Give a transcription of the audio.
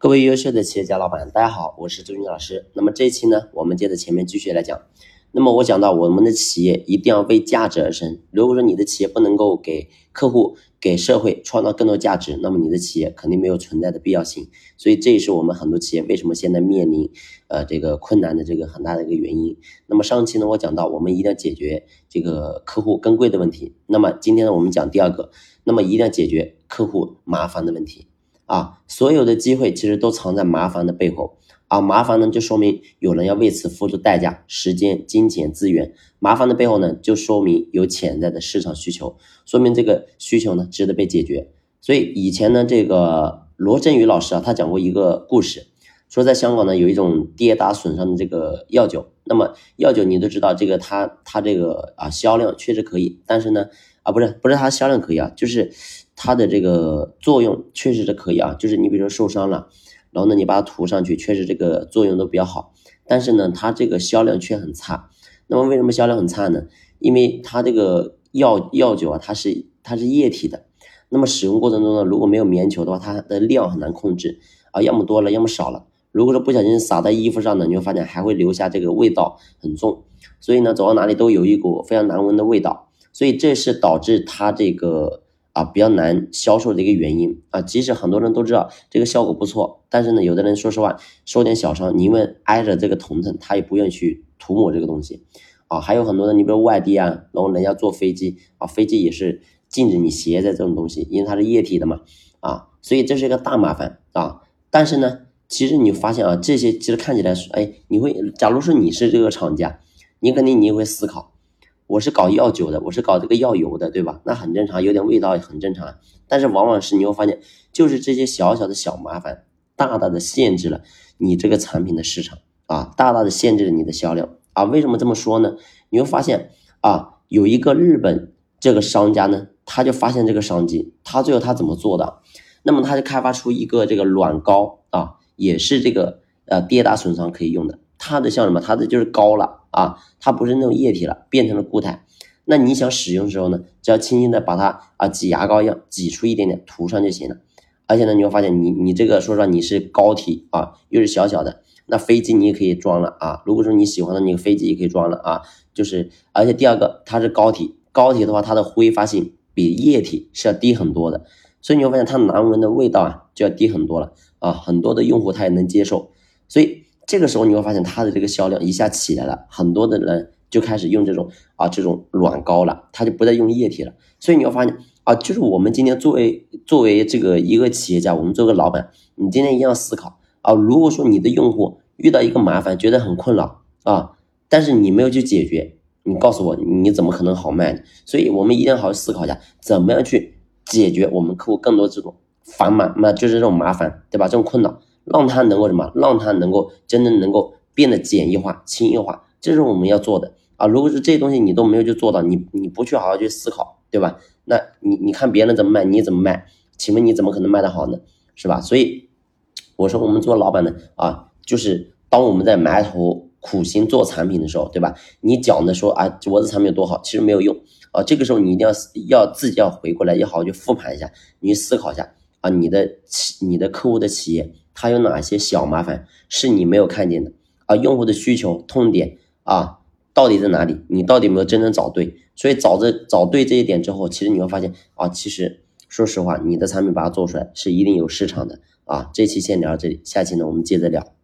各位优秀的企业家老板，大家好，我是周军老师。那么这一期呢，我们接着前面继续来讲。那么我讲到，我们的企业一定要为价值而生。如果说你的企业不能够给客户、给社会创造更多价值，那么你的企业肯定没有存在的必要性。所以这也是我们很多企业为什么现在面临呃这个困难的这个很大的一个原因。那么上期呢，我讲到我们一定要解决这个客户更贵的问题。那么今天呢，我们讲第二个，那么一定要解决客户麻烦的问题。啊，所有的机会其实都藏在麻烦的背后啊！麻烦呢，就说明有人要为此付出代价，时间、金钱、资源。麻烦的背后呢，就说明有潜在的市场需求，说明这个需求呢值得被解决。所以以前呢，这个罗振宇老师啊，他讲过一个故事，说在香港呢有一种跌打损伤的这个药酒。那么药酒你都知道，这个它它这个啊销量确实可以，但是呢啊不是不是它销量可以啊，就是。它的这个作用确实是可以啊，就是你比如说受伤了，然后呢你把它涂上去，确实这个作用都比较好。但是呢，它这个销量却很差。那么为什么销量很差呢？因为它这个药药酒啊，它是它是液体的。那么使用过程中呢，如果没有棉球的话，它的量很难控制啊，要么多了，要么少了。如果说不小心洒在衣服上呢，你会发现还会留下这个味道很重。所以呢，走到哪里都有一股非常难闻的味道。所以这是导致它这个。啊，比较难销售的一个原因啊，即使很多人都知道这个效果不错，但是呢，有的人说实话受点小伤，你因为挨着这个疼疼，他也不愿意去涂抹这个东西啊。还有很多人，你比如外地啊，然后人家坐飞机啊，飞机也是禁止你携带这种东西，因为它是液体的嘛啊，所以这是一个大麻烦啊。但是呢，其实你发现啊，这些其实看起来是哎，你会，假如说你是这个厂家，你肯定你也会思考。我是搞药酒的，我是搞这个药油的，对吧？那很正常，有点味道也很正常。但是往往是你会发现，就是这些小小的小麻烦，大大的限制了你这个产品的市场啊，大大的限制了你的销量啊。为什么这么说呢？你会发现啊，有一个日本这个商家呢，他就发现这个商机，他最后他怎么做的？那么他就开发出一个这个软膏啊，也是这个呃跌打损伤可以用的。它的像什么？它的就是膏了。啊，它不是那种液体了，变成了固态。那你想使用的时候呢，只要轻轻的把它啊挤牙膏一样挤出一点点涂上就行了。而且呢，你会发现你你这个说实话你是膏体啊，又是小小的，那飞机你也可以装了啊。如果说你喜欢的那个飞机也可以装了啊。就是而且第二个它是膏体，膏体的话它的挥发性比液体是要低很多的，所以你会发现它难闻的味道啊就要低很多了啊。很多的用户他也能接受，所以。这个时候你会发现它的这个销量一下起来了，很多的人就开始用这种啊这种软膏了，他就不再用液体了。所以你会发现啊，就是我们今天作为作为这个一个企业家，我们做个老板，你今天一定要思考啊，如果说你的用户遇到一个麻烦，觉得很困扰啊，但是你没有去解决，你告诉我你怎么可能好卖呢？所以我们一定要好好思考一下，怎么样去解决我们客户更多这种烦麻，那就是这种麻烦，对吧？这种困扰。让他能够什么？让他能够真正能够变得简易化、轻易化，这是我们要做的啊！如果是这些东西你都没有去做到，你你不去好好去思考，对吧？那你你看别人怎么卖，你怎么卖？请问你怎么可能卖得好呢？是吧？所以我说我们做老板的啊，就是当我们在埋头苦心做产品的时候，对吧？你讲的说啊，我的产品有多好，其实没有用啊！这个时候你一定要要自己要回过来，要好好去复盘一下，你去思考一下啊，你的企你的客户的企业。它有哪些小麻烦是你没有看见的啊？用户的需求痛点啊，到底在哪里？你到底没有真正找对？所以找这找对这一点之后，其实你会发现啊，其实说实话，你的产品把它做出来是一定有市场的啊。这期先聊到这里，下期呢我们接着聊。